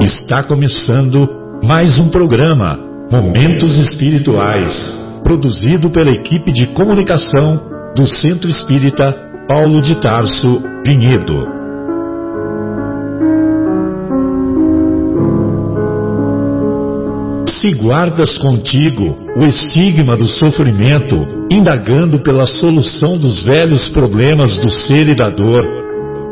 Está começando mais um programa Momentos Espirituais, produzido pela equipe de comunicação do Centro Espírita Paulo de Tarso Vinhedo. Se guardas contigo o estigma do sofrimento, indagando pela solução dos velhos problemas do ser e da dor,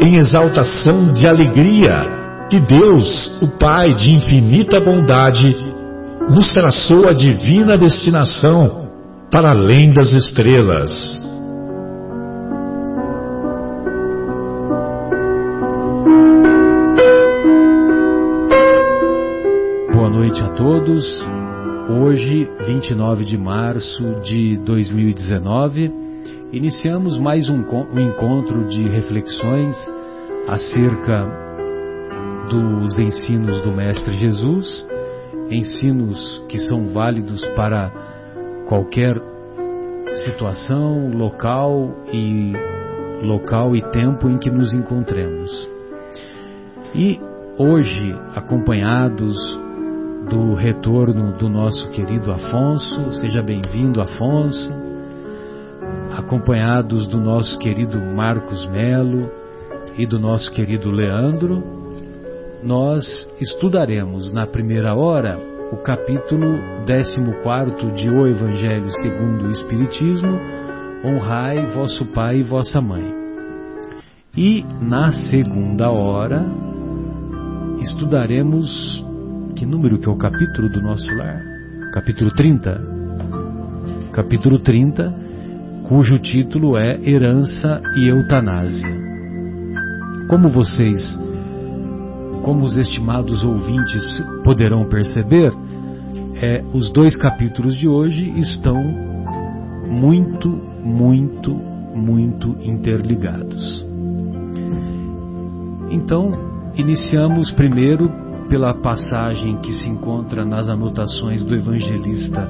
em exaltação de alegria que Deus, o Pai de infinita bondade, nos traçou a divina destinação para além das estrelas. Boa noite a todos. Hoje, 29 de março de 2019, iniciamos mais um, um encontro de reflexões acerca dos ensinos do Mestre Jesus, ensinos que são válidos para qualquer situação, local e local e tempo em que nos encontremos. E hoje, acompanhados do retorno do nosso querido Afonso, seja bem-vindo, Afonso acompanhados do nosso querido Marcos Melo e do nosso querido Leandro, nós estudaremos na primeira hora o capítulo 14 de O Evangelho segundo o Espiritismo, Honrai vosso pai e vossa mãe. E na segunda hora estudaremos que número que é o capítulo do nosso lar? Capítulo 30. Capítulo 30 cujo título é Herança e Eutanásia. Como vocês, como os estimados ouvintes poderão perceber, é, os dois capítulos de hoje estão muito, muito, muito interligados. Então, iniciamos primeiro pela passagem que se encontra nas anotações do evangelista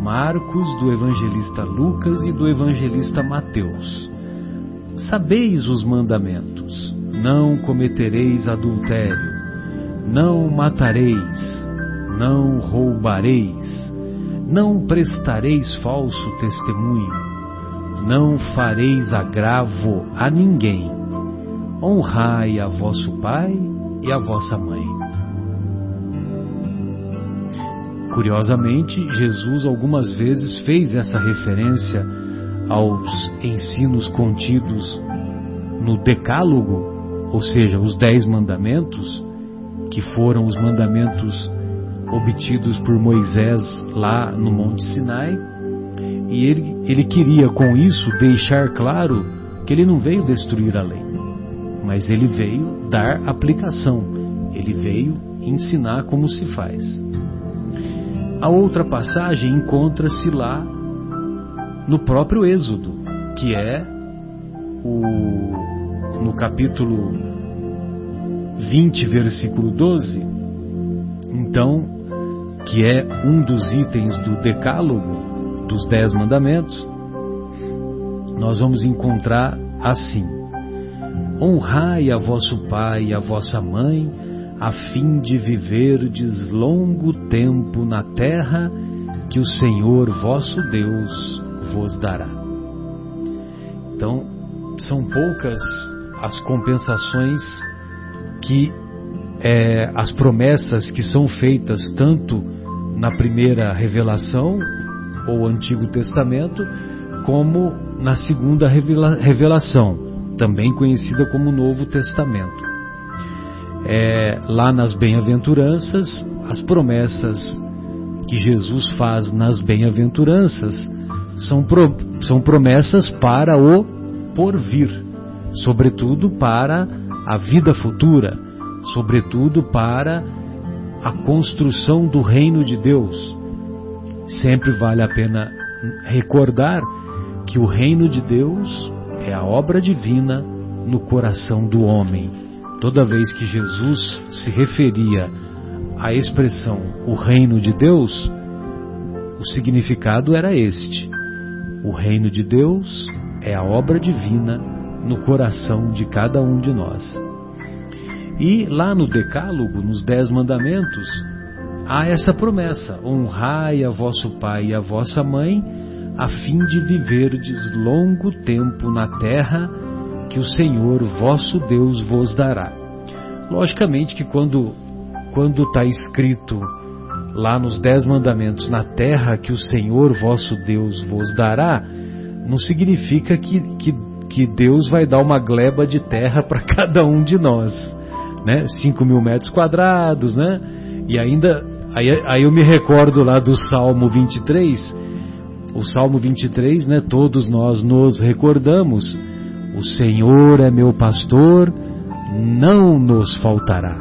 Marcos, do evangelista Lucas e do evangelista Mateus. Sabeis os mandamentos: não cometereis adultério, não matareis, não roubareis, não prestareis falso testemunho, não fareis agravo a ninguém, honrai a vosso pai e a vossa mãe. Curiosamente, Jesus algumas vezes fez essa referência aos ensinos contidos no Decálogo, ou seja, os Dez Mandamentos, que foram os mandamentos obtidos por Moisés lá no Monte Sinai. E ele, ele queria com isso deixar claro que ele não veio destruir a lei, mas ele veio dar aplicação, ele veio ensinar como se faz. A outra passagem encontra-se lá no próprio Êxodo, que é o, no capítulo 20, versículo 12. Então, que é um dos itens do Decálogo, dos Dez Mandamentos, nós vamos encontrar assim: Honrai a vosso pai e a vossa mãe, a fim de viverdes longo tempo na terra que o Senhor vosso Deus vos dará. Então, são poucas as compensações que é, as promessas que são feitas tanto na primeira revelação ou Antigo Testamento como na segunda revelação, também conhecida como Novo Testamento. É, lá nas bem-aventuranças, as promessas que Jesus faz nas bem-aventuranças são, pro, são promessas para o porvir, sobretudo para a vida futura, sobretudo para a construção do reino de Deus. Sempre vale a pena recordar que o reino de Deus é a obra divina no coração do homem. Toda vez que Jesus se referia à expressão o reino de Deus, o significado era este: o reino de Deus é a obra divina no coração de cada um de nós. E lá no Decálogo, nos Dez Mandamentos, há essa promessa: honrai a vosso pai e a vossa mãe, a fim de viverdes longo tempo na terra que o Senhor vosso Deus vos dará. Logicamente que quando quando está escrito lá nos Dez Mandamentos, na terra que o Senhor vosso Deus vos dará, não significa que, que, que Deus vai dar uma gleba de terra para cada um de nós, né? 5 mil metros quadrados, né? E ainda, aí, aí eu me recordo lá do Salmo 23, o Salmo 23, né? Todos nós nos recordamos, o Senhor é meu pastor, não nos faltará,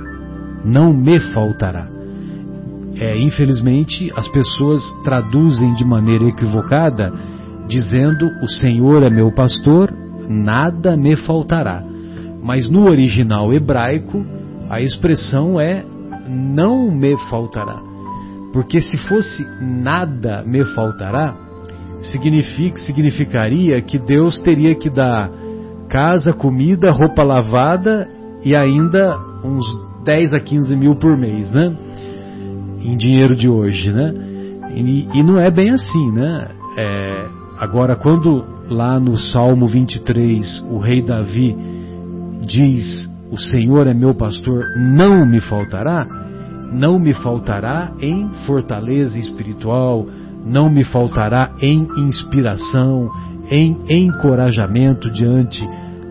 não me faltará. É, infelizmente, as pessoas traduzem de maneira equivocada, dizendo: O Senhor é meu pastor, nada me faltará. Mas no original hebraico, a expressão é: Não me faltará. Porque se fosse nada me faltará, significa, significaria que Deus teria que dar casa, comida, roupa lavada e ainda uns 10 a 15 mil por mês, né? em dinheiro de hoje, né? E, e não é bem assim, né? É, agora, quando lá no Salmo 23 o rei Davi diz: O Senhor é meu pastor, não me faltará, não me faltará em fortaleza espiritual, não me faltará em inspiração, em encorajamento diante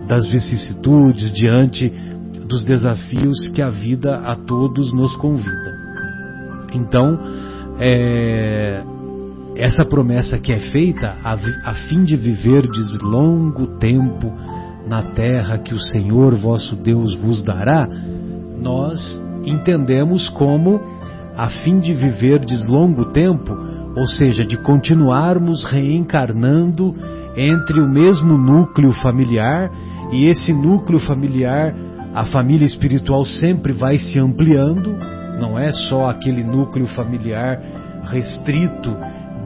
das vicissitudes, diante dos desafios que a vida a todos nos convida. Então, é, essa promessa que é feita a, a fim de viverdes longo tempo na terra que o Senhor vosso Deus vos dará, nós entendemos como a fim de viverdes longo tempo, ou seja, de continuarmos reencarnando entre o mesmo núcleo familiar e esse núcleo familiar, a família espiritual sempre vai se ampliando, não é só aquele núcleo familiar restrito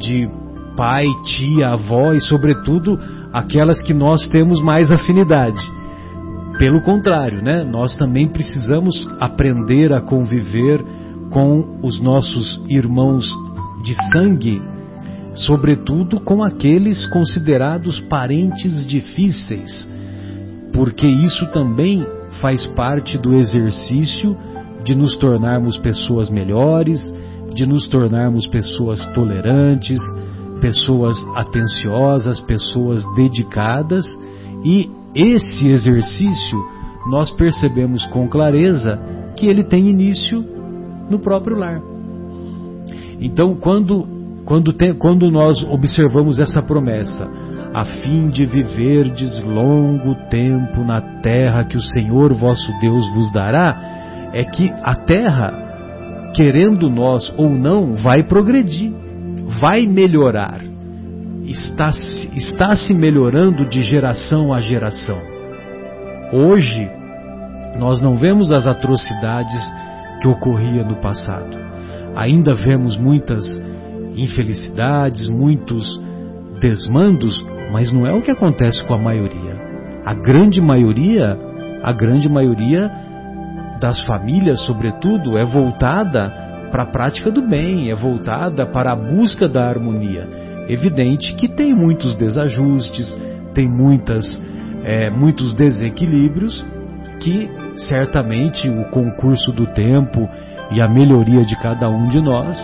de pai, tia, avó e, sobretudo, aquelas que nós temos mais afinidade. Pelo contrário, né? nós também precisamos aprender a conviver com os nossos irmãos de sangue, sobretudo com aqueles considerados parentes difíceis, porque isso também faz parte do exercício de nos tornarmos pessoas melhores, de nos tornarmos pessoas tolerantes, pessoas atenciosas, pessoas dedicadas e esse exercício nós percebemos com clareza que ele tem início no próprio lar. Então, quando, quando, tem, quando nós observamos essa promessa, a fim de viverdes longo tempo na terra que o Senhor vosso Deus vos dará, é que a Terra, querendo nós ou não, vai progredir, vai melhorar, está, está se melhorando de geração a geração. Hoje, nós não vemos as atrocidades que ocorriam no passado. Ainda vemos muitas infelicidades, muitos desmandos, mas não é o que acontece com a maioria. A grande maioria, a grande maioria das famílias, sobretudo, é voltada para a prática do bem, é voltada para a busca da harmonia. Evidente que tem muitos desajustes, tem muitas, é, muitos desequilíbrios que certamente o concurso do tempo e a melhoria de cada um de nós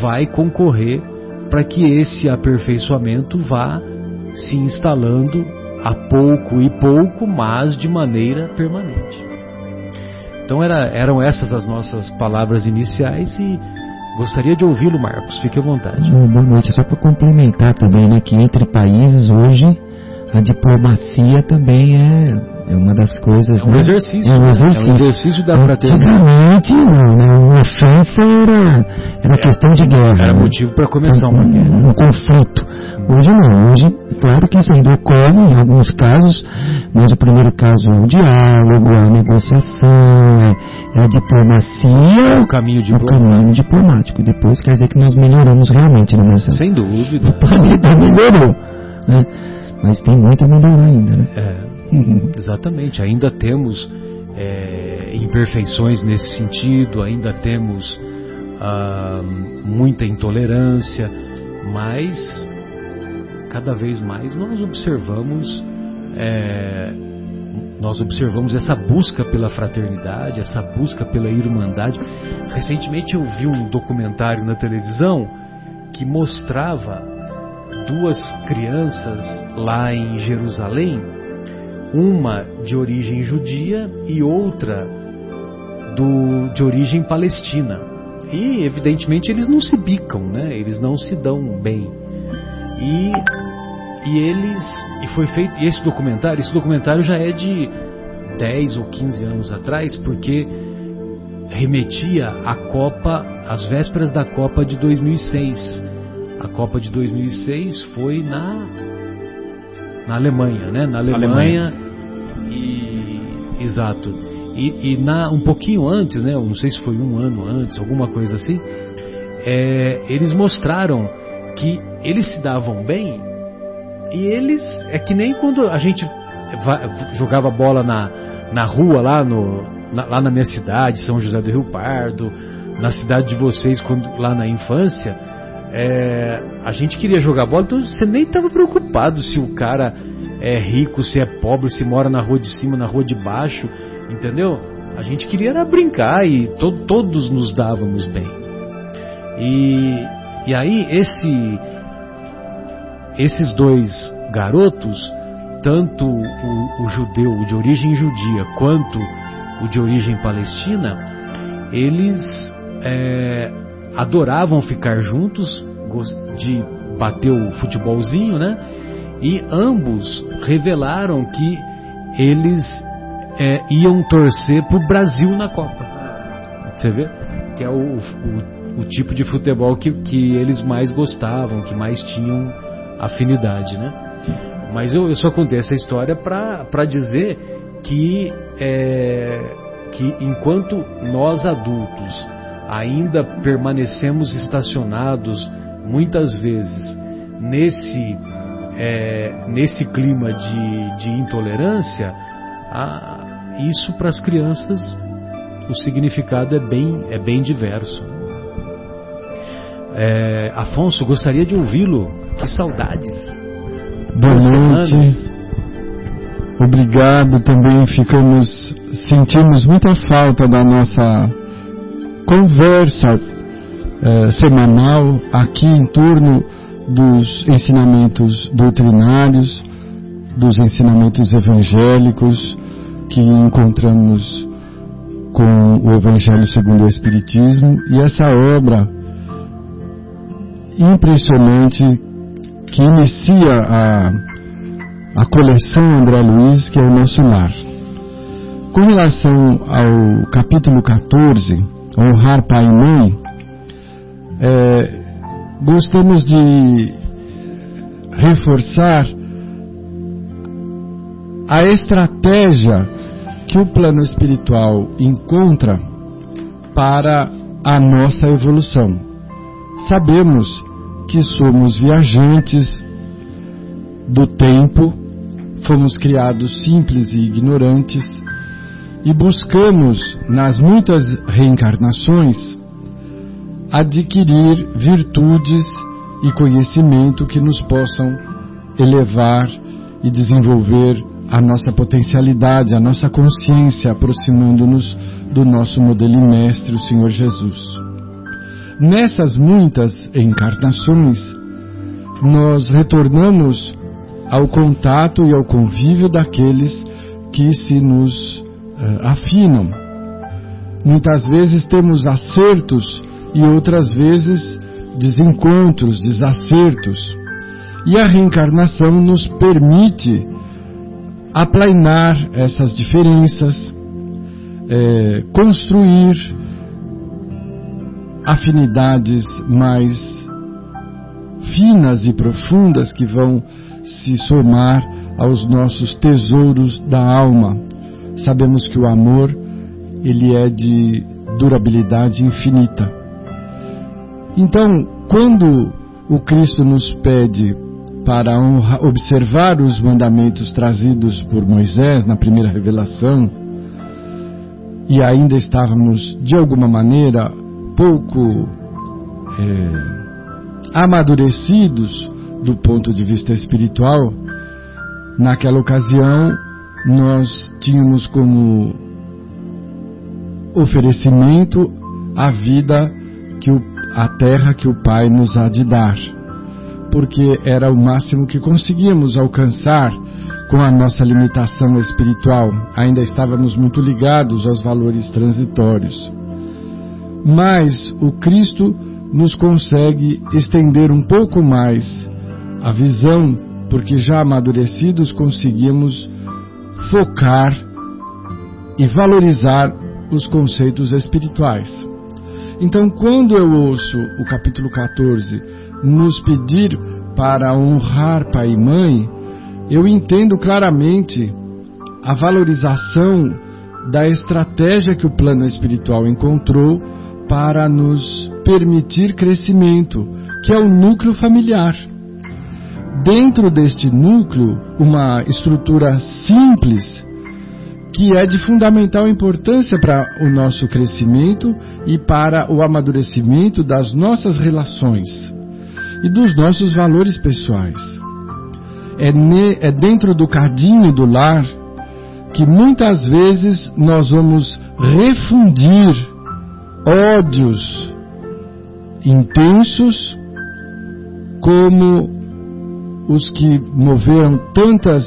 vai concorrer para que esse aperfeiçoamento vá se instalando a pouco e pouco, mas de maneira permanente. Então era, eram essas as nossas palavras iniciais e gostaria de ouvi-lo, Marcos. Fique à vontade. boa noite. Só para complementar também, né, que entre países hoje a diplomacia também é, é uma das coisas. É um né? exercício. É um né? exercício. É um exercício da fraternidade. Antigamente, não, né? Uma ofensa era, era questão de guerra. Era né? motivo para começar uma um, guerra. um conflito. Hoje não, hoje, claro que isso ainda ocorre em alguns casos, mas o primeiro caso é o diálogo, é a negociação, é, é a diplomacia, O caminho de o caminho diplomático. E depois quer dizer que nós melhoramos realmente, né, Marcelo? Sem dúvida. O planeta melhorou, né? Mas tem muito a melhorar ainda, né? É, Uhum. exatamente. Ainda temos é, imperfeições nesse sentido, ainda temos ah, muita intolerância, mas cada vez mais nós observamos é, nós observamos essa busca pela fraternidade, essa busca pela irmandade. Recentemente eu vi um documentário na televisão que mostrava duas crianças lá em Jerusalém, uma de origem judia e outra do, de origem palestina. E evidentemente eles não se bicam, né? Eles não se dão bem. E, e eles e foi feito e esse documentário, esse documentário já é de 10 ou 15 anos atrás, porque remetia à Copa, às vésperas da Copa de 2006. A Copa de 2006 foi na na Alemanha, né? Na Alemanha, e exato. E, e na um pouquinho antes, né? Não sei se foi um ano antes, alguma coisa assim. é, eles mostraram que eles se davam bem e eles é que nem quando a gente va- jogava bola na, na rua lá no na- lá na minha cidade, São José do Rio Pardo, na cidade de vocês quando lá na infância, é, a gente queria jogar bola, então você nem estava preocupado se o cara é rico, se é pobre, se mora na rua de cima, na rua de baixo, entendeu? A gente queria era brincar e to- todos nos dávamos bem. E, e aí esse esses dois garotos, tanto o, o judeu o de origem judia quanto o de origem palestina, eles é, adoravam ficar juntos, de bater o futebolzinho, né? E ambos revelaram que eles é, iam torcer para o Brasil na Copa. Você vê? Que é o, o, o tipo de futebol que, que eles mais gostavam, que mais tinham afinidade, né? Mas eu, eu só contei essa história para dizer que, é, que enquanto nós adultos ainda permanecemos estacionados muitas vezes nesse, é, nesse clima de, de intolerância, ah, isso para as crianças o significado é bem, é bem diverso. É, Afonso, gostaria de ouvi-lo. Que saudades. Boa noite. semanas. Obrigado também. Ficamos sentimos muita falta da nossa conversa eh, semanal aqui em torno dos ensinamentos doutrinários, dos ensinamentos evangélicos que encontramos com o Evangelho segundo o Espiritismo e essa obra impressionante que inicia a, a coleção André Luiz, que é o nosso lar. Com relação ao capítulo 14, honrar pai e mãe, é, gostamos de reforçar a estratégia que o plano espiritual encontra para a nossa evolução. Sabemos que somos viajantes do tempo, fomos criados simples e ignorantes e buscamos, nas muitas reencarnações, adquirir virtudes e conhecimento que nos possam elevar e desenvolver a nossa potencialidade, a nossa consciência, aproximando-nos do nosso modelo e mestre, o Senhor Jesus. Nessas muitas encarnações, nós retornamos ao contato e ao convívio daqueles que se nos uh, afinam. Muitas vezes temos acertos e outras vezes desencontros, desacertos. E a reencarnação nos permite aplainar essas diferenças, é, construir afinidades mais finas e profundas que vão se somar aos nossos tesouros da alma. Sabemos que o amor ele é de durabilidade infinita. Então, quando o Cristo nos pede para observar os mandamentos trazidos por Moisés na primeira revelação, e ainda estávamos de alguma maneira pouco é, amadurecidos do ponto de vista espiritual, naquela ocasião nós tínhamos como oferecimento a vida que o, a terra que o Pai nos há de dar, porque era o máximo que conseguíamos alcançar com a nossa limitação espiritual. Ainda estávamos muito ligados aos valores transitórios. Mas o Cristo nos consegue estender um pouco mais a visão, porque já amadurecidos conseguimos focar e valorizar os conceitos espirituais. Então, quando eu ouço o capítulo 14 nos pedir para honrar pai e mãe, eu entendo claramente a valorização da estratégia que o plano espiritual encontrou para nos permitir crescimento, que é o núcleo familiar. Dentro deste núcleo, uma estrutura simples que é de fundamental importância para o nosso crescimento e para o amadurecimento das nossas relações e dos nossos valores pessoais. É, ne, é dentro do cadinho do lar que muitas vezes nós vamos refundir ódios intensos como os que moveram tantas,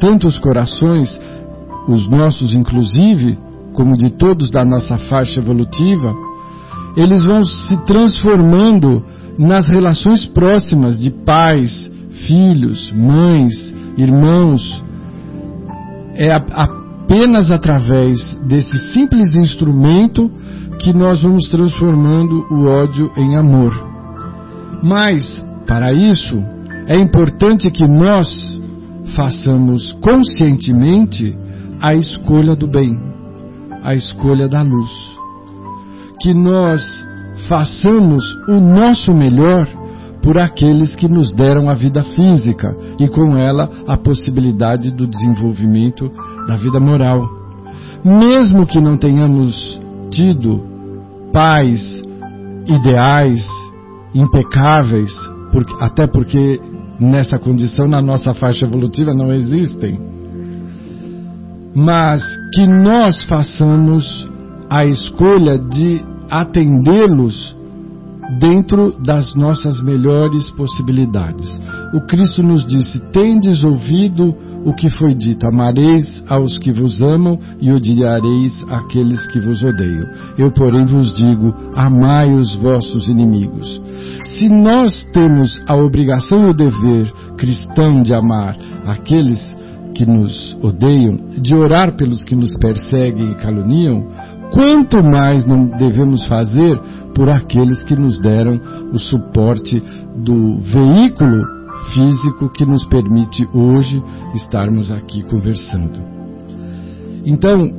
tantos corações os nossos inclusive, como de todos da nossa faixa evolutiva, eles vão se transformando nas relações próximas de pais, filhos, mães, irmãos. É apenas através desse simples instrumento que nós vamos transformando o ódio em amor. Mas, para isso, é importante que nós façamos conscientemente a escolha do bem, a escolha da luz. Que nós façamos o nosso melhor por aqueles que nos deram a vida física e com ela a possibilidade do desenvolvimento da vida moral. Mesmo que não tenhamos tido pais ideais, impecáveis, porque, até porque nessa condição na nossa faixa evolutiva não existem mas que nós façamos a escolha de atendê-los dentro das nossas melhores possibilidades. O Cristo nos disse: Tendes ouvido o que foi dito, amareis aos que vos amam e odiareis aqueles que vos odeiam. Eu, porém, vos digo: amai os vossos inimigos. Se nós temos a obrigação e o dever cristão de amar aqueles que nos odeiam, de orar pelos que nos perseguem e caluniam, quanto mais não devemos fazer por aqueles que nos deram o suporte do veículo físico que nos permite hoje estarmos aqui conversando. Então,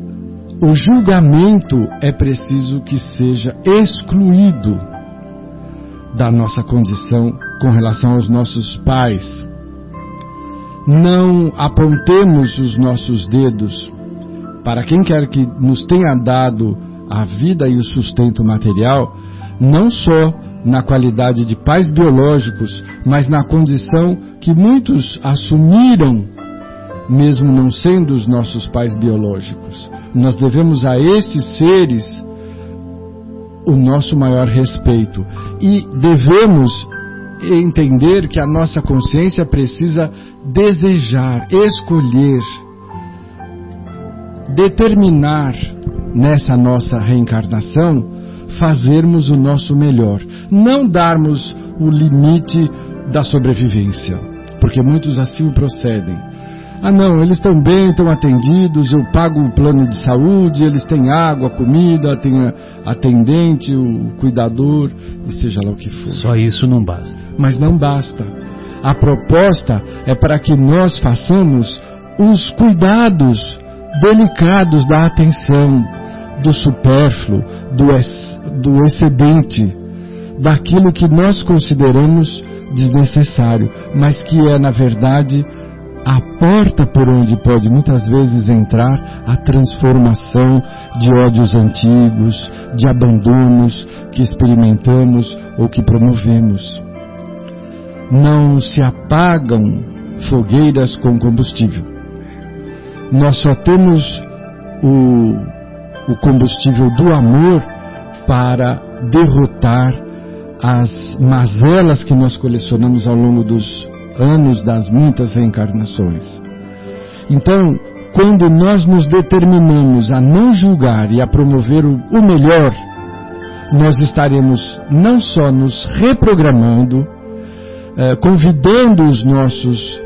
o julgamento é preciso que seja excluído da nossa condição com relação aos nossos pais, não apontemos os nossos dedos para quem quer que nos tenha dado a vida e o sustento material, não só na qualidade de pais biológicos, mas na condição que muitos assumiram, mesmo não sendo os nossos pais biológicos. Nós devemos a esses seres o nosso maior respeito e devemos entender que a nossa consciência precisa desejar, escolher, determinar nessa nossa reencarnação fazermos o nosso melhor, não darmos o limite da sobrevivência, porque muitos assim procedem. Ah, não, eles estão bem, estão atendidos, eu pago o plano de saúde, eles têm água, comida, tem atendente, o cuidador, e seja lá o que for. Só isso não basta. Mas não basta. A proposta é para que nós façamos os cuidados delicados da atenção, do supérfluo, do, ex, do excedente, daquilo que nós consideramos desnecessário, mas que é, na verdade, a porta por onde pode muitas vezes entrar a transformação de ódios antigos, de abandonos que experimentamos ou que promovemos. Não se apagam fogueiras com combustível. Nós só temos o, o combustível do amor para derrotar as mazelas que nós colecionamos ao longo dos anos das muitas reencarnações. Então, quando nós nos determinamos a não julgar e a promover o, melhor, nós estaremos não só nos reprogramando, eh, convidando os nossos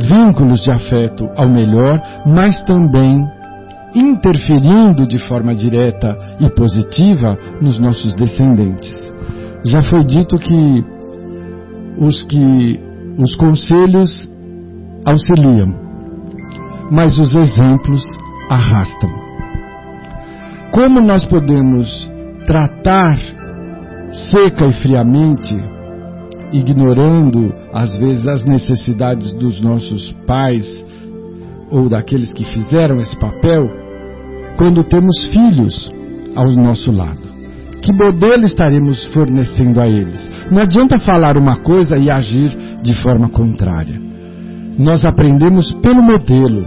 vínculos de afeto ao melhor, mas também interferindo de forma direta e positiva nos nossos descendentes. Já foi dito que os que os conselhos auxiliam, mas os exemplos arrastam. Como nós podemos tratar seca e friamente, ignorando às vezes as necessidades dos nossos pais ou daqueles que fizeram esse papel, quando temos filhos ao nosso lado? que modelo estaremos fornecendo a eles? Não adianta falar uma coisa e agir de forma contrária. Nós aprendemos pelo modelo.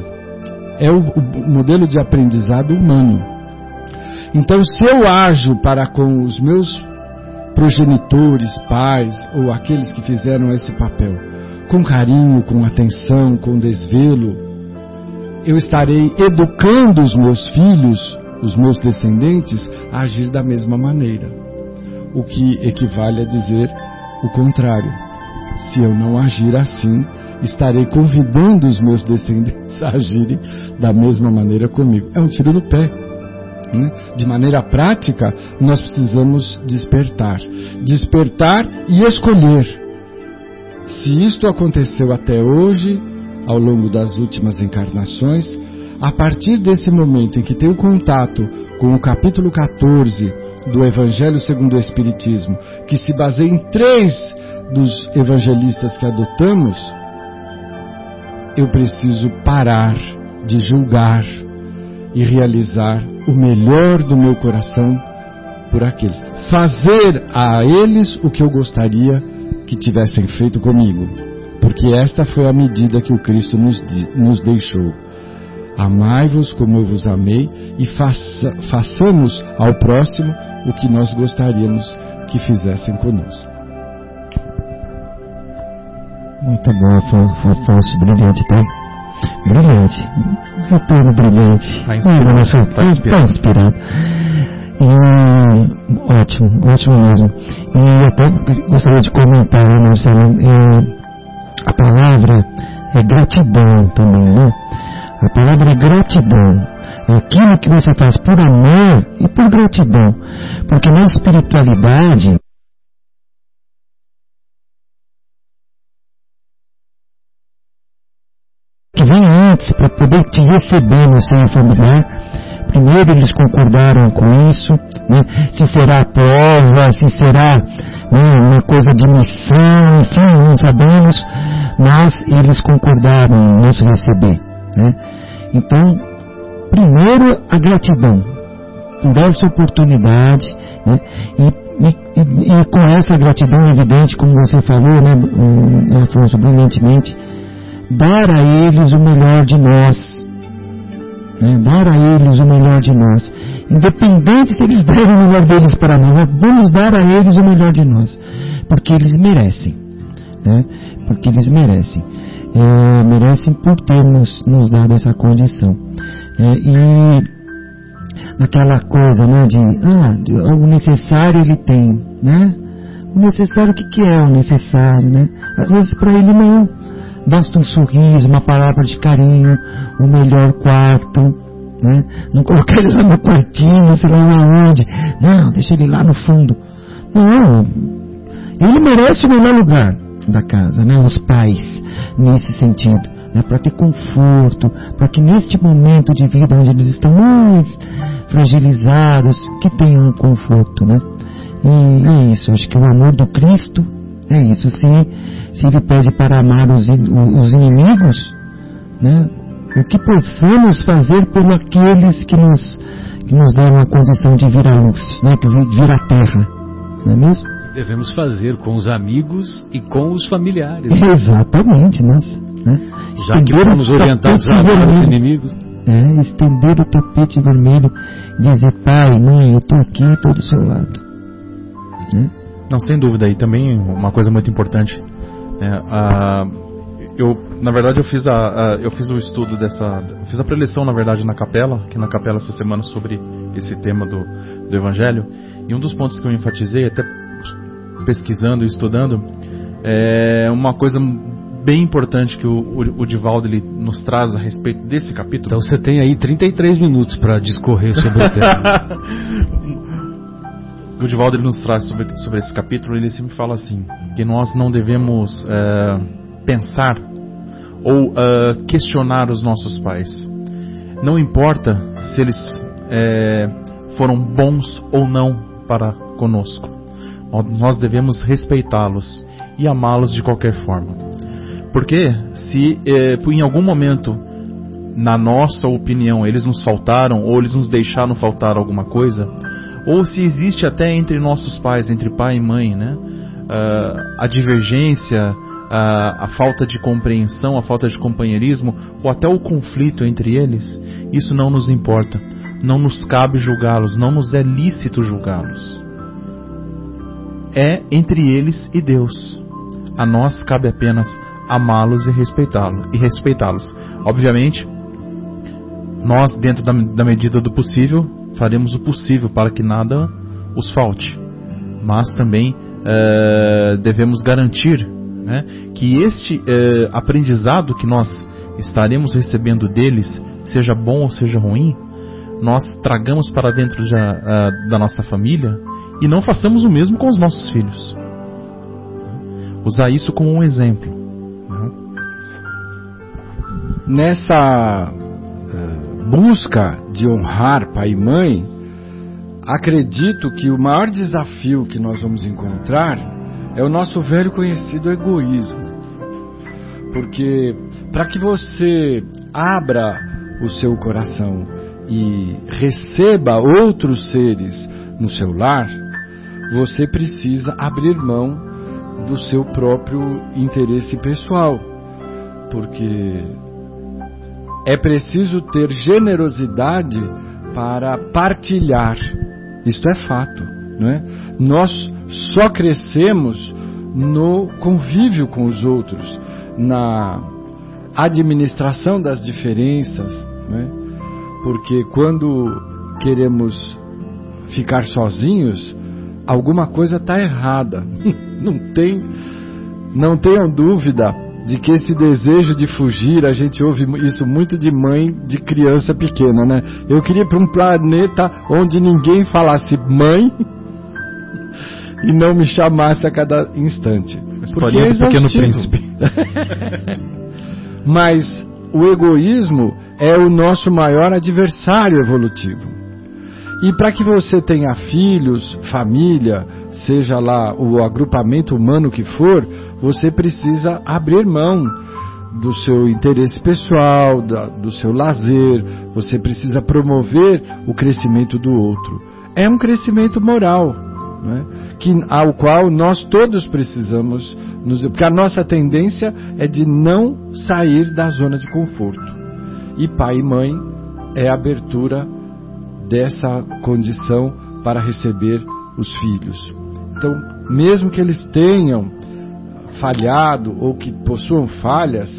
É o, o modelo de aprendizado humano. Então, se eu ajo para com os meus progenitores, pais ou aqueles que fizeram esse papel, com carinho, com atenção, com desvelo, eu estarei educando os meus filhos os meus descendentes a agir da mesma maneira. O que equivale a dizer o contrário. Se eu não agir assim, estarei convidando os meus descendentes a agirem da mesma maneira comigo. É um tiro no pé. Né? De maneira prática, nós precisamos despertar. Despertar e escolher. Se isto aconteceu até hoje, ao longo das últimas encarnações, a partir desse momento em que tenho contato com o capítulo 14 do Evangelho segundo o Espiritismo, que se baseia em três dos evangelistas que adotamos, eu preciso parar de julgar e realizar o melhor do meu coração por aqueles. Fazer a eles o que eu gostaria que tivessem feito comigo. Porque esta foi a medida que o Cristo nos, nos deixou. Amai-vos como eu vos amei e faça, façamos ao próximo o que nós gostaríamos que fizessem conosco. Muito bom, Afonso, brilhante, tá? Brilhante. Retorno brilhante. Está inspirado. Está tá inspirado. Tá inspirado. E, ótimo, ótimo mesmo. E até gostaria de comentar, né, Marcelo, é, a palavra é gratidão também, né? A palavra é gratidão. É aquilo que você faz por amor e por gratidão. Porque na espiritualidade, que vem antes para poder te receber no seio familiar. Primeiro eles concordaram com isso, né? se será prova, se será né, uma coisa de missão, enfim, não sabemos, mas eles concordaram em nos receber. Né? Então, primeiro a gratidão por essa oportunidade né? e, e, e, com essa gratidão evidente, como você falou, né, Afonso, brilhantemente, dar a eles o melhor de nós. Né? Dar a eles o melhor de nós. Independente se eles derem o melhor deles para nós, vamos dar a eles o melhor de nós. Porque eles merecem. Né? Porque eles merecem é, merecem por termos nos dado essa condição. É, e naquela coisa né, de, ah, de, o necessário ele tem, né? O necessário, o que, que é o necessário, né? Às vezes para ele não. Basta um sorriso, uma palavra de carinho, o um melhor quarto, né? Não colocar ele lá no quartinho, sei lá onde. Não, deixa ele lá no fundo. Não, ele merece o melhor lugar da casa, né? Os pais, nesse sentido, né? Para ter conforto, para que neste momento de vida onde eles estão mais fragilizados, que tenham um conforto, né? E é isso, acho que o amor do Cristo é isso. Se, se ele pede para amar os, os inimigos, né? O que possamos fazer por aqueles que nos, que nos deram a condição de vir à luz, né? Que vir à terra, não é mesmo? Devemos fazer com os amigos e com os familiares. Exatamente, nós. Né? Já que fomos orientados a amar os inimigos. É, estender o tapete vermelho dizer, pai, mãe, eu estou aqui, estou do seu lado. Né? Não, sem dúvida. E também uma coisa muito importante. É, a, eu, na verdade, eu fiz, a, a, eu fiz o estudo dessa. Fiz a preleção, na verdade, na capela, aqui na capela essa semana, sobre esse tema do, do Evangelho. E um dos pontos que eu enfatizei, até pesquisando e estudando, é uma coisa bem importante que o, o, o Divaldo ele nos traz a respeito desse capítulo. Então você tem aí 33 minutos para discorrer sobre o tema. o Divaldo ele nos traz sobre, sobre esse capítulo, ele sempre fala assim, que nós não devemos é, pensar ou é, questionar os nossos pais. Não importa se eles é, foram bons ou não para conosco. Nós devemos respeitá-los e amá-los de qualquer forma. Porque se eh, em algum momento, na nossa opinião, eles nos faltaram ou eles nos deixaram faltar alguma coisa, ou se existe até entre nossos pais, entre pai e mãe, né, uh, a divergência, uh, a falta de compreensão, a falta de companheirismo, ou até o conflito entre eles, isso não nos importa. Não nos cabe julgá-los, não nos é lícito julgá-los. É entre eles e Deus. A nós cabe apenas amá-los e respeitá-los. E respeitá-los. Obviamente, nós, dentro da, da medida do possível, faremos o possível para que nada os falte. Mas também uh, devemos garantir né, que este uh, aprendizado que nós estaremos recebendo deles, seja bom ou seja ruim, nós tragamos para dentro de, da nossa família e não façamos o mesmo com os nossos filhos. Usar isso como um exemplo nessa uh, busca de honrar pai e mãe, acredito que o maior desafio que nós vamos encontrar é o nosso velho conhecido egoísmo. Porque para que você abra o seu coração e receba outros seres no seu lar, você precisa abrir mão do seu próprio interesse pessoal. Porque é preciso ter generosidade para partilhar. Isto é fato. Não é? Nós só crescemos no convívio com os outros, na administração das diferenças, é? porque quando queremos ficar sozinhos, alguma coisa está errada. Não tem, não tenham dúvida de que esse desejo de fugir, a gente ouve isso muito de mãe de criança pequena, né? Eu queria para um planeta onde ninguém falasse mãe e não me chamasse a cada instante. Porque é Pequeno Príncipe. Mas o egoísmo é o nosso maior adversário evolutivo. E para que você tenha filhos, família, seja lá o agrupamento humano que for, você precisa abrir mão do seu interesse pessoal, do seu lazer, você precisa promover o crescimento do outro. É um crescimento moral, né? que, ao qual nós todos precisamos, nos, porque a nossa tendência é de não sair da zona de conforto. E pai e mãe é a abertura dessa condição para receber os filhos. Então, mesmo que eles tenham falhado ou que possuam falhas,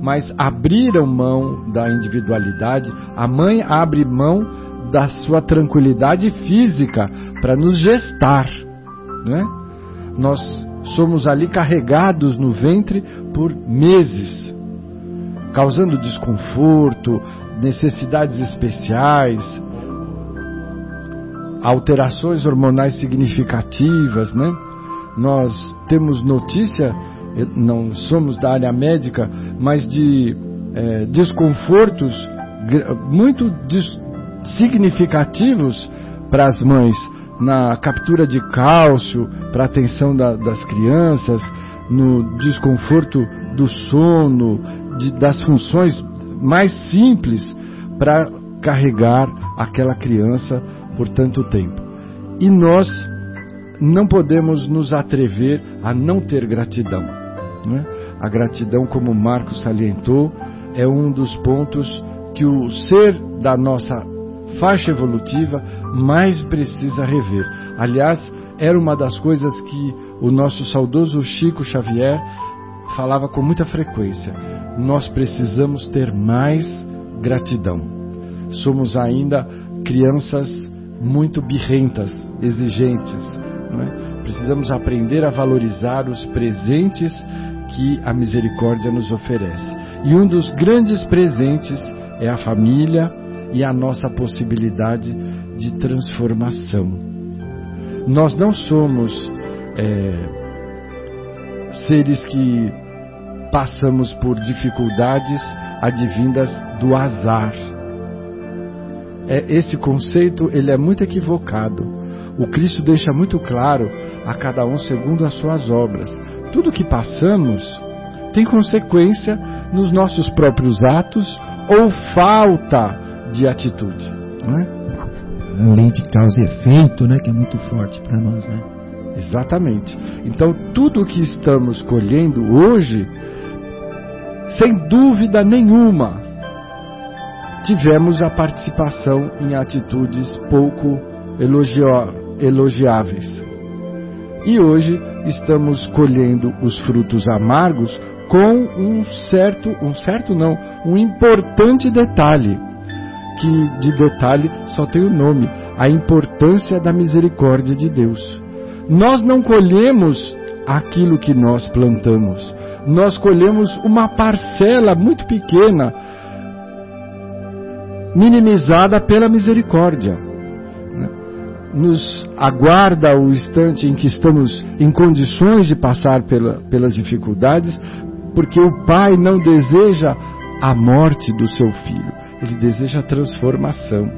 mas abriram mão da individualidade, a mãe abre mão da sua tranquilidade física para nos gestar, não é? Nós somos ali carregados no ventre por meses, causando desconforto, necessidades especiais, alterações hormonais significativas, né? Nós temos notícia, não somos da área médica, mas de é, desconfortos muito des significativos para as mães na captura de cálcio para a atenção da, das crianças, no desconforto do sono, de, das funções mais simples para carregar aquela criança por tanto tempo. E nós não podemos nos atrever a não ter gratidão. Né? A gratidão, como Marcos salientou, é um dos pontos que o ser da nossa faixa evolutiva mais precisa rever. Aliás, era uma das coisas que o nosso saudoso Chico Xavier falava com muita frequência. Nós precisamos ter mais gratidão. Somos ainda crianças muito birrentas, exigentes. É? Precisamos aprender a valorizar os presentes que a misericórdia nos oferece. E um dos grandes presentes é a família e a nossa possibilidade de transformação. Nós não somos é, seres que passamos por dificuldades advindas do azar. É, esse conceito ele é muito equivocado. O Cristo deixa muito claro a cada um segundo as suas obras. Tudo que passamos tem consequência nos nossos próprios atos ou falta de atitude. Não é? A lei de causa e efeito, né, que é muito forte para nós, né? Exatamente. Então, tudo o que estamos colhendo hoje, sem dúvida nenhuma, tivemos a participação em atitudes pouco elogiáveis. E hoje estamos colhendo os frutos amargos com um certo, um certo não, um importante detalhe que de detalhe só tem o nome, a importância da misericórdia de Deus. Nós não colhemos aquilo que nós plantamos, nós colhemos uma parcela muito pequena, minimizada pela misericórdia. Nos aguarda o instante em que estamos em condições de passar pela, pelas dificuldades, porque o Pai não deseja a morte do seu filho, ele deseja transformação.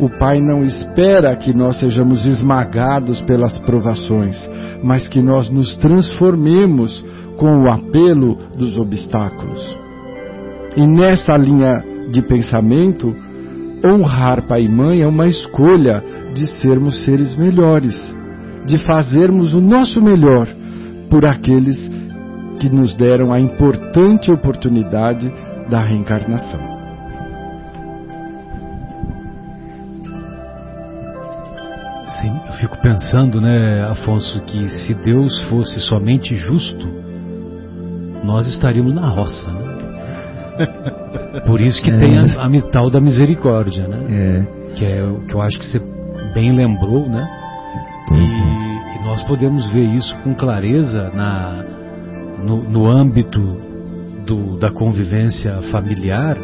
O Pai não espera que nós sejamos esmagados pelas provações, mas que nós nos transformemos com o apelo dos obstáculos. E nessa linha de pensamento, honrar pai e mãe é uma escolha de sermos seres melhores, de fazermos o nosso melhor por aqueles que nos deram a importante oportunidade da reencarnação. Sim, eu fico pensando, né, Afonso, que se Deus fosse somente justo, nós estaríamos na roça, né? Por isso que é. tem a, a tal da misericórdia, né? É. Que é o que eu acho que você bem lembrou, né? E, é. e, nós podemos ver isso com clareza na, no, no âmbito do, da convivência familiar,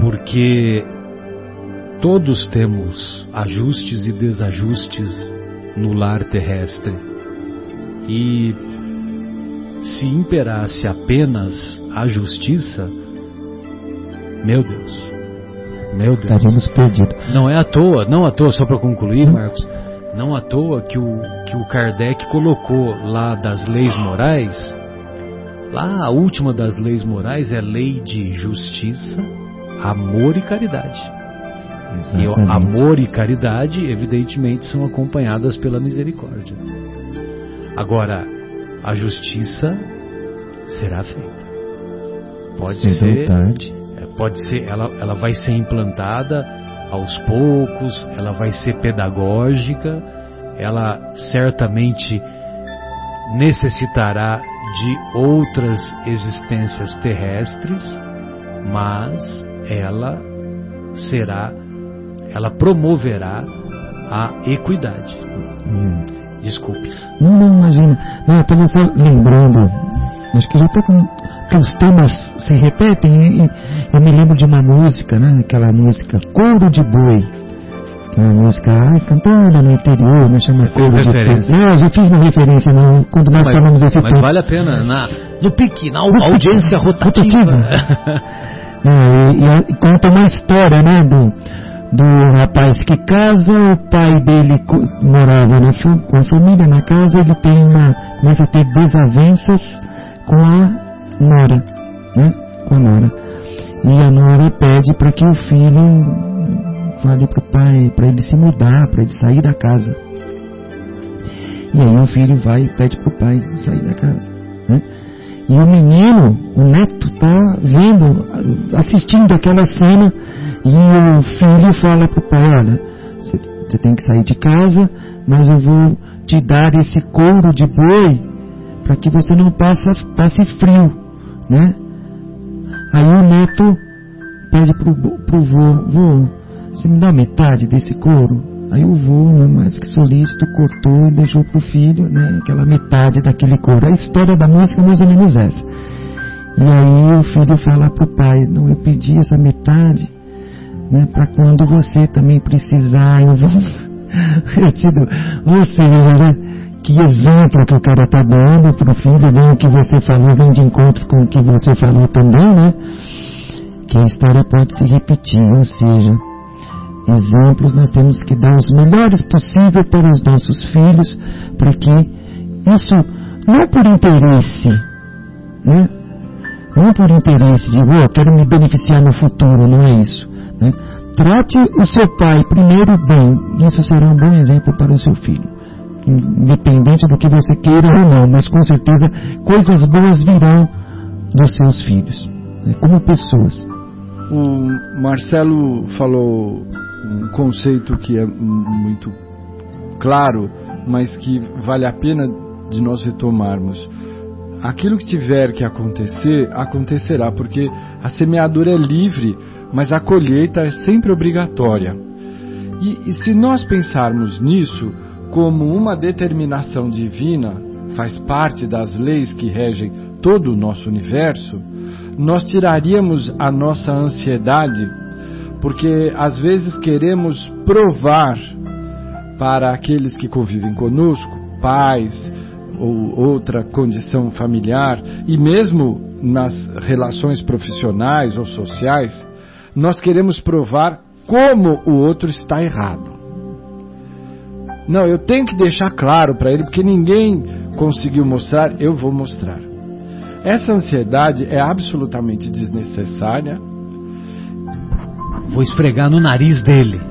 porque todos temos ajustes e desajustes no lar terrestre. E se imperasse apenas a justiça, meu Deus, meu Deus, estaríamos perdidos. Não é à toa, não à toa, só para concluir, Marcos, não à toa que o, que o Kardec colocou lá das leis morais, lá a última das leis morais é lei de justiça, amor e caridade. Exatamente. E amor e caridade, evidentemente, são acompanhadas pela misericórdia. Agora, a justiça será feita. Pode ser, tarde. Pode ser, ela, ela vai ser implantada aos poucos, ela vai ser pedagógica, ela certamente necessitará de outras existências terrestres, mas ela será, ela promoverá a equidade. Hum. Desculpe. Não, não, imagina. Não, eu estava só lembrando Acho que já está com. Porque os temas se repetem. E, eu me lembro de uma música, né? Aquela música Couro de Boi. Que é uma música ah, cantada no interior, né? Chama Você Couro de Boi. referência. Não, eu já fiz uma referência não, quando nós mas, falamos desse mas tema. vale a pena na, no pique, na au- audiência rotativa. É, e, e- conta uma história, né, do, do rapaz que casa, o pai dele morava na com a família na casa, ele tem uma, começa a ter desavenças com a nora, né, com a nora. E a nora pede para que o filho fale pro pai, para ele se mudar, para ele sair da casa. E aí o filho vai e pede pro pai sair da casa, né? E o menino, o neto, tá vendo, assistindo aquela cena, e o filho fala pro pai, olha, você tem que sair de casa, mas eu vou te dar esse couro de boi para que você não passe, passe frio, né? Aí o neto pede pro, pro vô, vô, você me dá metade desse couro? Aí o vô, né, mais que solícito, cortou e deixou pro filho, né, aquela metade daquele couro. A história da música é mais ou menos essa. E aí o filho fala pro pai, não, eu pedi essa metade, né, para quando você também precisar, eu vou... eu te dou. Ou seja, né, que exemplo que o cara tá dando pro filho, né, o que você falou vem de encontro com o que você falou também, né? Que a história pode se repetir, ou seja, exemplos nós temos que dar os melhores possível para os nossos filhos, para que isso, não por interesse, né? Não por interesse de, oh, quero me beneficiar no futuro, não é isso. Né? Trate o seu pai primeiro bem, isso será um bom exemplo para o seu filho. Independente do que você queira ou não, mas com certeza coisas boas virão dos seus filhos, né? como pessoas. O Marcelo falou um conceito que é muito claro, mas que vale a pena de nós retomarmos. Aquilo que tiver que acontecer, acontecerá, porque a semeadura é livre, mas a colheita é sempre obrigatória. E, e se nós pensarmos nisso como uma determinação divina, faz parte das leis que regem todo o nosso universo, nós tiraríamos a nossa ansiedade, porque às vezes queremos provar para aqueles que convivem conosco, pais ou outra condição familiar, e mesmo nas relações profissionais ou sociais, nós queremos provar como o outro está errado. Não, eu tenho que deixar claro para ele, porque ninguém conseguiu mostrar, eu vou mostrar. Essa ansiedade é absolutamente desnecessária. Vou esfregar no nariz dele.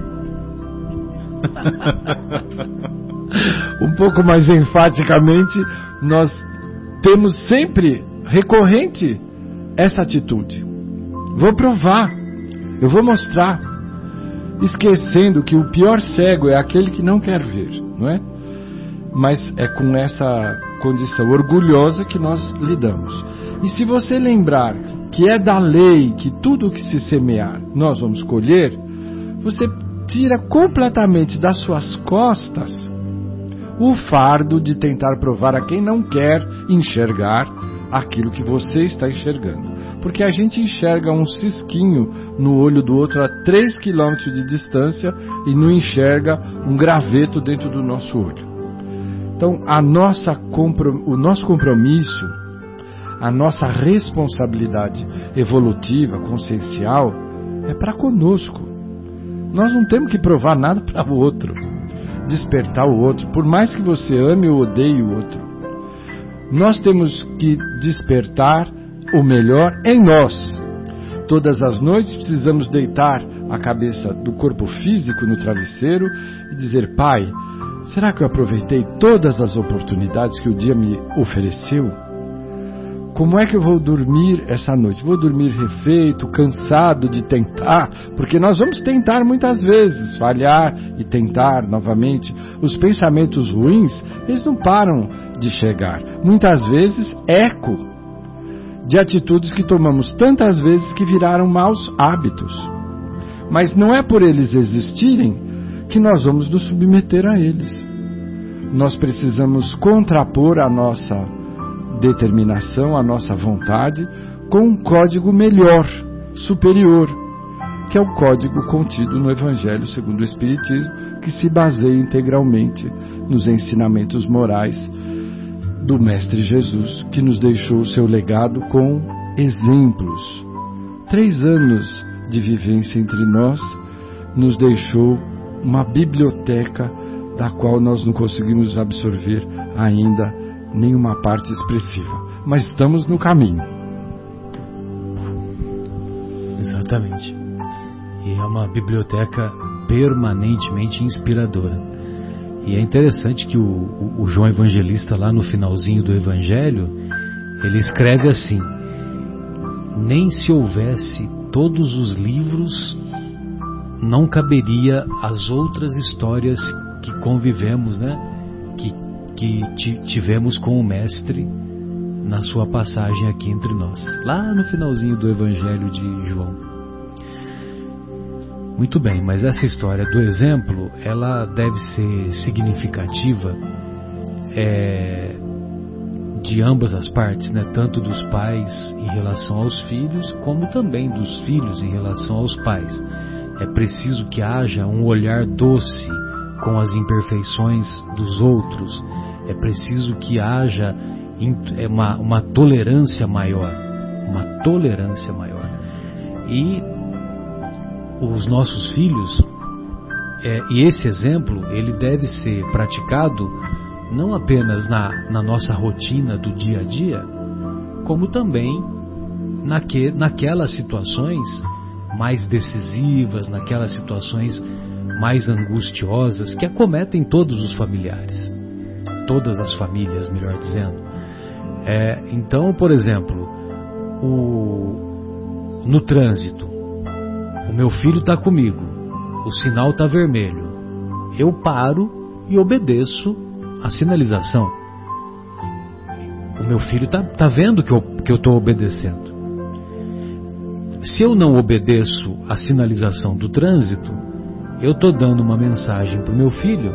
um pouco mais enfaticamente, nós temos sempre recorrente essa atitude. Vou provar, eu vou mostrar, esquecendo que o pior cego é aquele que não quer ver, não é? Mas é com essa condição orgulhosa que nós lidamos. E se você lembrar que é da lei que tudo o que se semear nós vamos colher, você tira completamente das suas costas o fardo de tentar provar a quem não quer enxergar aquilo que você está enxergando. Porque a gente enxerga um cisquinho no olho do outro a 3 quilômetros de distância e não enxerga um graveto dentro do nosso olho. Então, nossa o nosso compromisso, a nossa responsabilidade evolutiva, consciencial, é para conosco. Nós não temos que provar nada para o outro, despertar o outro, por mais que você ame ou odeie o outro. Nós temos que despertar o melhor em nós. Todas as noites precisamos deitar a cabeça do corpo físico no travesseiro e dizer: Pai, será que eu aproveitei todas as oportunidades que o dia me ofereceu? Como é que eu vou dormir essa noite? Vou dormir refeito, cansado de tentar, porque nós vamos tentar muitas vezes, falhar e tentar novamente. Os pensamentos ruins, eles não param de chegar. Muitas vezes, eco de atitudes que tomamos tantas vezes que viraram maus hábitos. Mas não é por eles existirem que nós vamos nos submeter a eles. Nós precisamos contrapor a nossa determinação, a nossa vontade, com um código melhor, superior, que é o código contido no Evangelho segundo o Espiritismo, que se baseia integralmente nos ensinamentos morais do Mestre Jesus, que nos deixou o seu legado com exemplos. Três anos de vivência entre nós nos deixou uma biblioteca da qual nós não conseguimos absorver ainda nenhuma parte expressiva. Mas estamos no caminho. Exatamente. E é uma biblioteca permanentemente inspiradora. E é interessante que o, o, o João Evangelista, lá no finalzinho do Evangelho, ele escreve assim: Nem se houvesse todos os livros, não caberia as outras histórias que convivemos, né? Que, que tivemos com o Mestre na sua passagem aqui entre nós, lá no finalzinho do Evangelho de João. Muito bem, mas essa história do exemplo, ela deve ser significativa é, de ambas as partes, né? tanto dos pais em relação aos filhos, como também dos filhos em relação aos pais. É preciso que haja um olhar doce com as imperfeições dos outros. É preciso que haja é uma, uma tolerância maior, uma tolerância maior. E os nossos filhos, é, e esse exemplo, ele deve ser praticado não apenas na, na nossa rotina do dia a dia, como também naque, naquelas situações mais decisivas, naquelas situações mais angustiosas que acometem todos os familiares, todas as famílias, melhor dizendo. É, então, por exemplo, o, no trânsito, meu filho está comigo, o sinal está vermelho, eu paro e obedeço a sinalização. O meu filho está tá vendo que eu estou que eu obedecendo. Se eu não obedeço a sinalização do trânsito, eu estou dando uma mensagem para o meu filho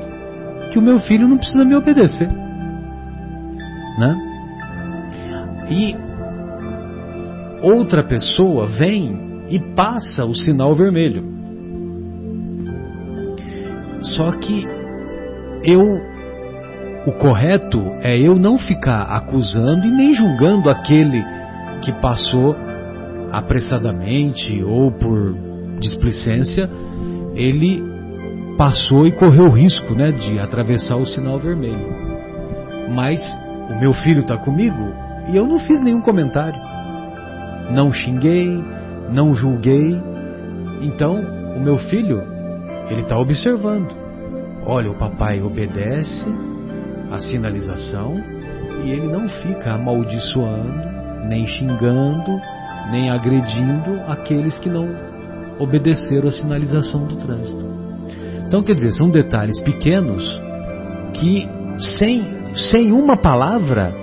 que o meu filho não precisa me obedecer. Né? e outra pessoa vem e passa o sinal vermelho. Só que eu o correto é eu não ficar acusando e nem julgando aquele que passou apressadamente ou por displicência, ele passou e correu o risco né, de atravessar o sinal vermelho. Mas o meu filho está comigo, e eu não fiz nenhum comentário. Não xinguei, não julguei. Então, o meu filho, ele está observando. Olha, o papai obedece a sinalização e ele não fica amaldiçoando, nem xingando, nem agredindo aqueles que não obedeceram a sinalização do trânsito. Então, quer dizer, são detalhes pequenos que, sem, sem uma palavra,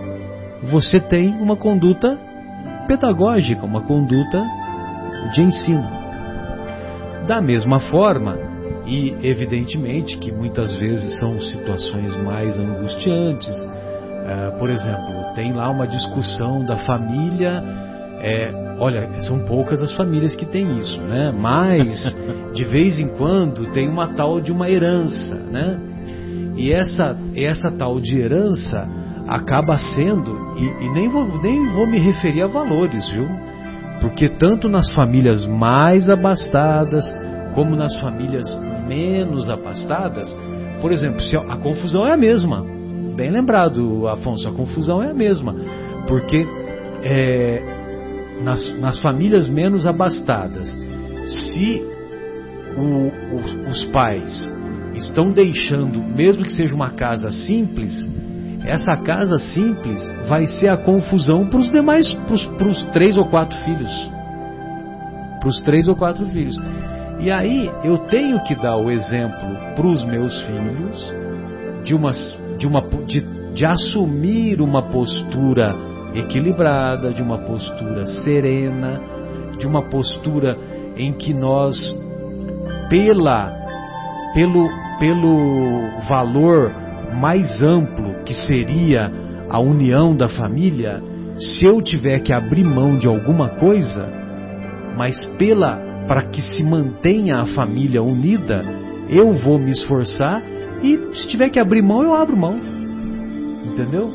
você tem uma conduta pedagógica, uma conduta de ensino. Da mesma forma, e evidentemente que muitas vezes são situações mais angustiantes, uh, por exemplo, tem lá uma discussão da família. É, olha, são poucas as famílias que têm isso, né? Mas de vez em quando tem uma tal de uma herança, né? E essa, essa tal de herança acaba sendo, e, e, nem, vou, nem vou me referir a valores, viu? Porque tanto nas famílias mais abastadas, como nas famílias menos abastadas, por exemplo, a, a confusão é a mesma. Bem lembrado, Afonso, a confusão é a mesma. Porque é, nas, nas famílias menos abastadas, se o, os, os pais estão deixando, mesmo que seja uma casa simples, essa casa simples vai ser a confusão para os demais, para os três ou quatro filhos. Para os três ou quatro filhos. E aí eu tenho que dar o exemplo para os meus filhos de, uma, de, uma, de, de assumir uma postura equilibrada, de uma postura serena, de uma postura em que nós, pela, pelo, pelo valor mais amplo que seria a união da família, se eu tiver que abrir mão de alguma coisa, mas pela para que se mantenha a família unida, eu vou me esforçar e se tiver que abrir mão, eu abro mão. Entendeu?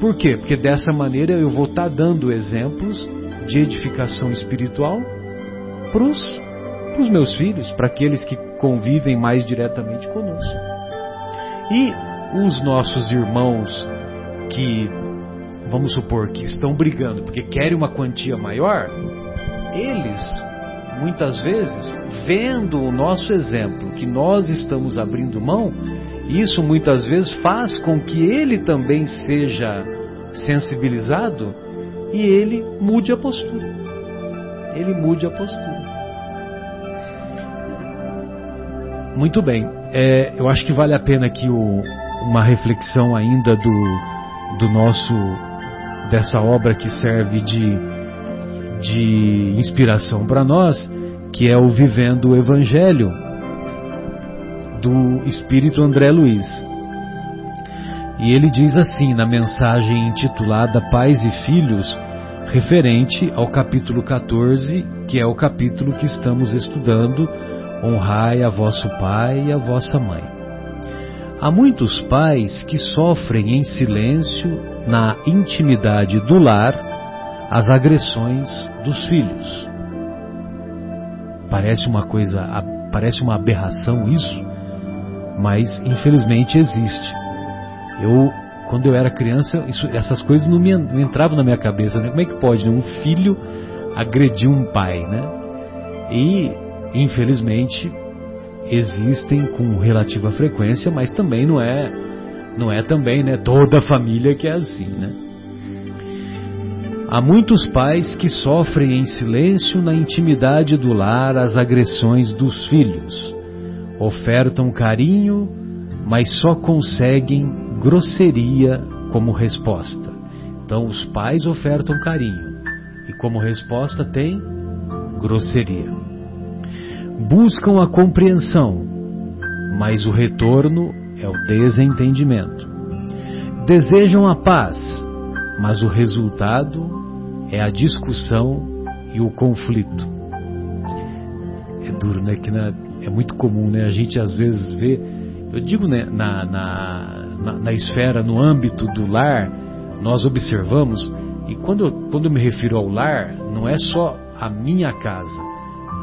Por quê? Porque dessa maneira eu vou estar tá dando exemplos de edificação espiritual para os meus filhos, para aqueles que convivem mais diretamente conosco. E os nossos irmãos que, vamos supor, que estão brigando porque querem uma quantia maior, eles muitas vezes, vendo o nosso exemplo, que nós estamos abrindo mão, isso muitas vezes faz com que ele também seja sensibilizado e ele mude a postura. Ele mude a postura. Muito bem, é, eu acho que vale a pena aqui o, uma reflexão ainda do, do nosso dessa obra que serve de de inspiração para nós, que é o Vivendo o Evangelho, do Espírito André Luiz. E ele diz assim na mensagem intitulada Pais e Filhos, referente ao capítulo 14, que é o capítulo que estamos estudando, Honrai a vosso pai e a vossa mãe. Há muitos pais que sofrem em silêncio, na intimidade do lar, as agressões dos filhos. Parece uma coisa, parece uma aberração isso, mas infelizmente existe. Eu, quando eu era criança, isso, essas coisas não, me, não entravam na minha cabeça. Né? Como é que pode né? um filho agredir um pai, né? E infelizmente existem com relativa frequência, mas também não é, não é também, né? Toda a família que é assim, né? Há muitos pais que sofrem em silêncio na intimidade do lar as agressões dos filhos. Ofertam carinho, mas só conseguem grosseria como resposta. Então os pais ofertam carinho e como resposta tem grosseria. Buscam a compreensão, mas o retorno é o desentendimento. Desejam a paz, mas o resultado é a discussão e o conflito. É duro, né? Que na, é muito comum, né? A gente às vezes vê, eu digo né, na, na, na, esfera, no âmbito do lar, nós observamos, e quando eu, quando eu me refiro ao lar, não é só a minha casa,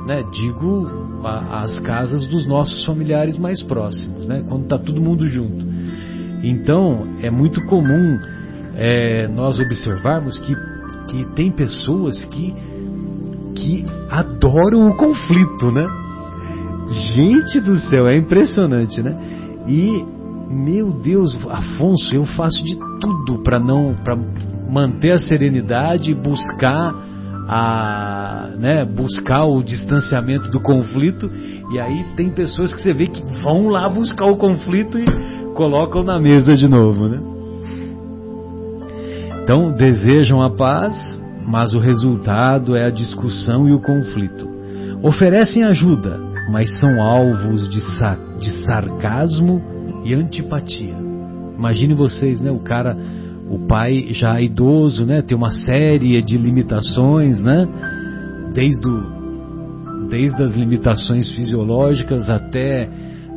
né? Digo a, as casas dos nossos familiares mais próximos, né? Quando está todo mundo junto. Então, é muito comum é, nós observarmos que que tem pessoas que, que adoram o conflito, né? Gente do céu, é impressionante, né? E meu Deus, Afonso, eu faço de tudo para não para manter a serenidade e buscar a, né, buscar o distanciamento do conflito. E aí tem pessoas que você vê que vão lá buscar o conflito e colocam na mesa de novo, né? Então, desejam a paz, mas o resultado é a discussão e o conflito. Oferecem ajuda, mas são alvos de, sa de sarcasmo e antipatia. Imagine vocês, né? O cara, o pai já idoso, né? Tem uma série de limitações, né? Desde, o, desde as limitações fisiológicas até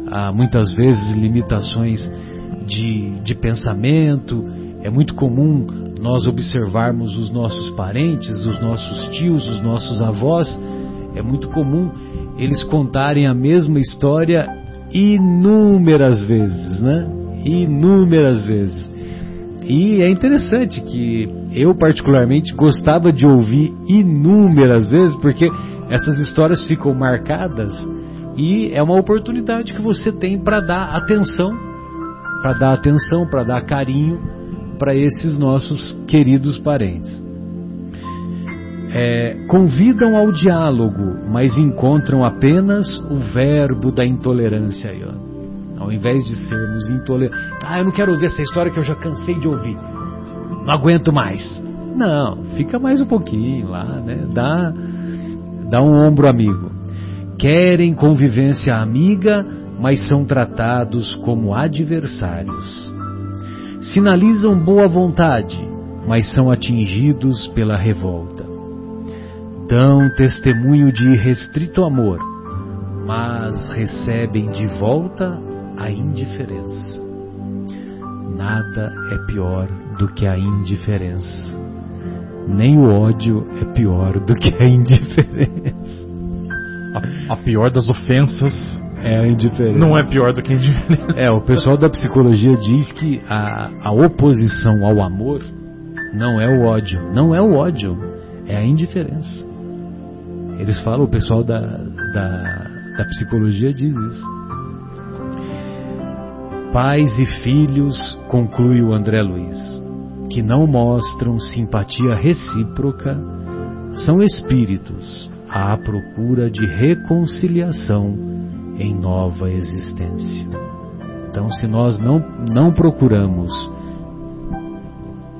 ah, muitas vezes limitações de, de pensamento. É muito comum nós observarmos os nossos parentes, os nossos tios, os nossos avós, é muito comum eles contarem a mesma história inúmeras vezes, né? Inúmeras vezes. E é interessante que eu particularmente gostava de ouvir inúmeras vezes, porque essas histórias ficam marcadas e é uma oportunidade que você tem para dar atenção, para dar atenção, para dar carinho para esses nossos queridos parentes. É, convidam ao diálogo, mas encontram apenas o verbo da intolerância aí. Ao invés de sermos intolerantes. Ah, eu não quero ouvir essa história que eu já cansei de ouvir. Não aguento mais. Não, fica mais um pouquinho lá, né? Dá, dá um ombro amigo. Querem convivência amiga, mas são tratados como adversários Sinalizam boa vontade, mas são atingidos pela revolta. Dão testemunho de irrestrito amor, mas recebem de volta a indiferença. Nada é pior do que a indiferença. Nem o ódio é pior do que a indiferença. A, a pior das ofensas é a indiferença. Não é pior do que a indiferença. É, o pessoal da psicologia diz que a, a oposição ao amor não é o ódio. Não é o ódio, é a indiferença. Eles falam, o pessoal da, da, da psicologia diz isso. Pais e filhos, conclui o André Luiz, que não mostram simpatia recíproca, são espíritos à procura de reconciliação em nova existência. Então, se nós não, não procuramos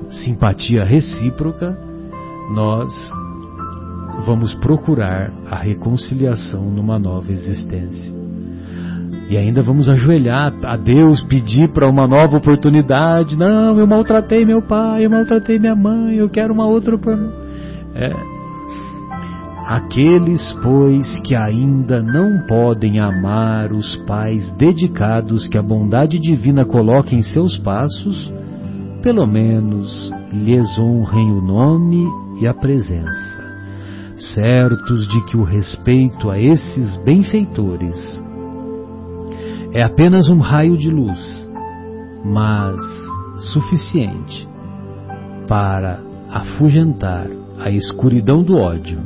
simpatia recíproca, nós vamos procurar a reconciliação numa nova existência. E ainda vamos ajoelhar a Deus, pedir para uma nova oportunidade. Não, eu maltratei meu pai, eu maltratei minha mãe, eu quero uma outra. É. Aqueles, pois, que ainda não podem amar os pais dedicados que a bondade divina coloca em seus passos, pelo menos lhes honrem o nome e a presença, certos de que o respeito a esses benfeitores é apenas um raio de luz, mas suficiente para afugentar a escuridão do ódio,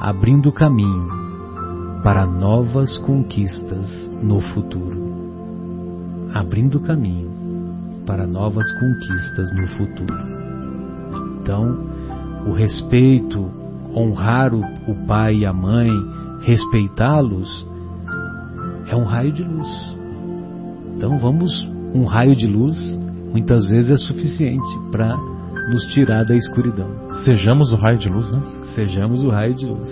abrindo caminho para novas conquistas no futuro. Abrindo caminho para novas conquistas no futuro. Então, o respeito, honrar o, pai e a mãe, respeitá-los, é um raio de luz. Então vamos, um raio de luz muitas vezes é suficiente para nos tirar da escuridão. Sejamos o raio de luz, né? Sejamos o raio de luz.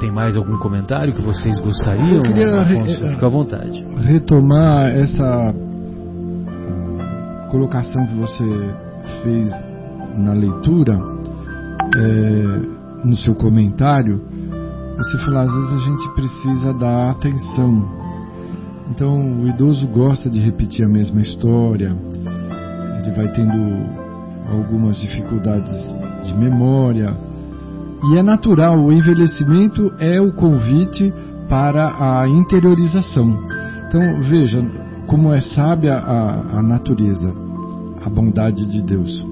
Tem mais algum comentário que vocês gostariam? Eu queria Afonso, fica à vontade. Retomar essa ah, colocação que você fez na leitura, é, no seu comentário, você falou, às vezes a gente precisa dar atenção. Então, o idoso gosta de repetir a mesma história, ele vai tendo algumas dificuldades de memória. E é natural, o envelhecimento é o convite para a interiorização. Então, veja como é sábia a, a natureza, a bondade de Deus.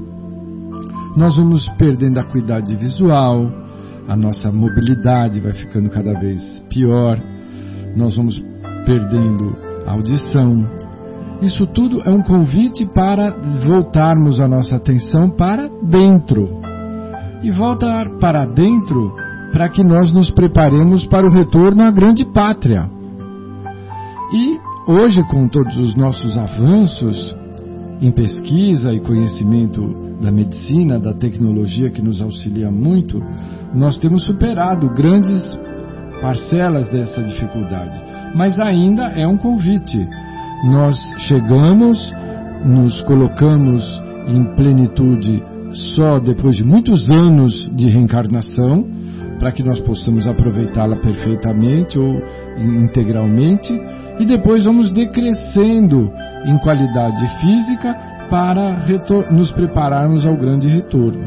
Nós vamos perdendo a acuidade visual, a nossa mobilidade vai ficando cada vez pior, nós vamos perdendo audição. Isso tudo é um convite para voltarmos a nossa atenção para dentro. E voltar para dentro para que nós nos preparemos para o retorno à grande pátria. E hoje, com todos os nossos avanços em pesquisa e conhecimento da medicina, da tecnologia que nos auxilia muito, nós temos superado grandes parcelas dessa dificuldade. Mas ainda é um convite. Nós chegamos, nos colocamos em plenitude só depois de muitos anos de reencarnação, para que nós possamos aproveitá-la perfeitamente ou integralmente, e depois vamos decrescendo em qualidade física para nos prepararmos ao grande retorno.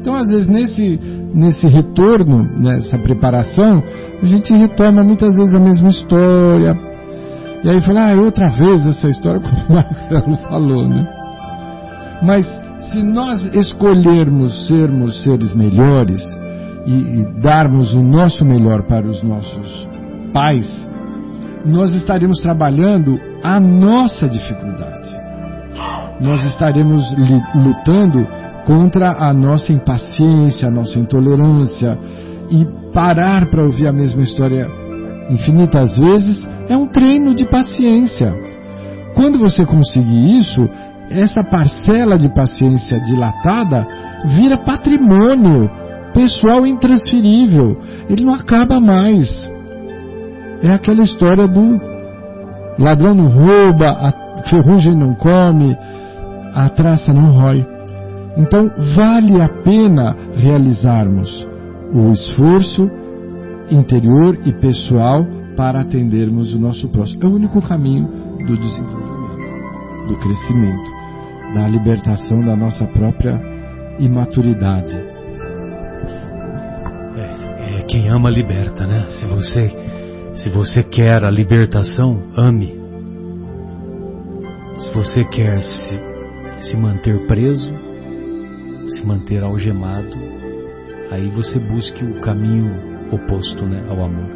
Então, às vezes, nesse, nesse retorno, nessa preparação, a gente retoma muitas vezes a mesma história. E aí fala, ah, outra vez essa história, como o Marcelo falou, né? Mas se nós escolhermos sermos seres melhores e, e darmos o nosso melhor para os nossos pais, nós estaremos trabalhando a nossa dificuldade. Nós estaremos lutando contra a nossa impaciência, a nossa intolerância. E parar para ouvir a mesma história infinitas vezes é um treino de paciência. Quando você conseguir isso, essa parcela de paciência dilatada vira patrimônio pessoal intransferível. Ele não acaba mais. É aquela história do ladrão não rouba, ferrugem não come, a traça não rói. Então, vale a pena realizarmos o esforço interior e pessoal para atendermos o nosso próximo. É o único caminho do desenvolvimento, do crescimento, da libertação da nossa própria imaturidade. É, é, quem ama liberta, né? Se você, se você quer a libertação, ame. Se você quer se, se manter preso, se manter algemado, aí você busque o caminho oposto né, ao amor.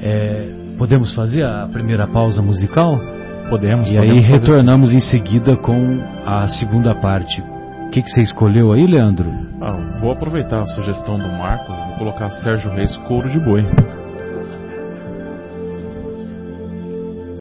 É, podemos fazer a primeira pausa musical? Podemos. E podemos aí retornamos assim. em seguida com a segunda parte. O que, que você escolheu aí, Leandro? Ah, vou aproveitar a sugestão do Marcos, vou colocar Sérgio Reis Couro de Boi.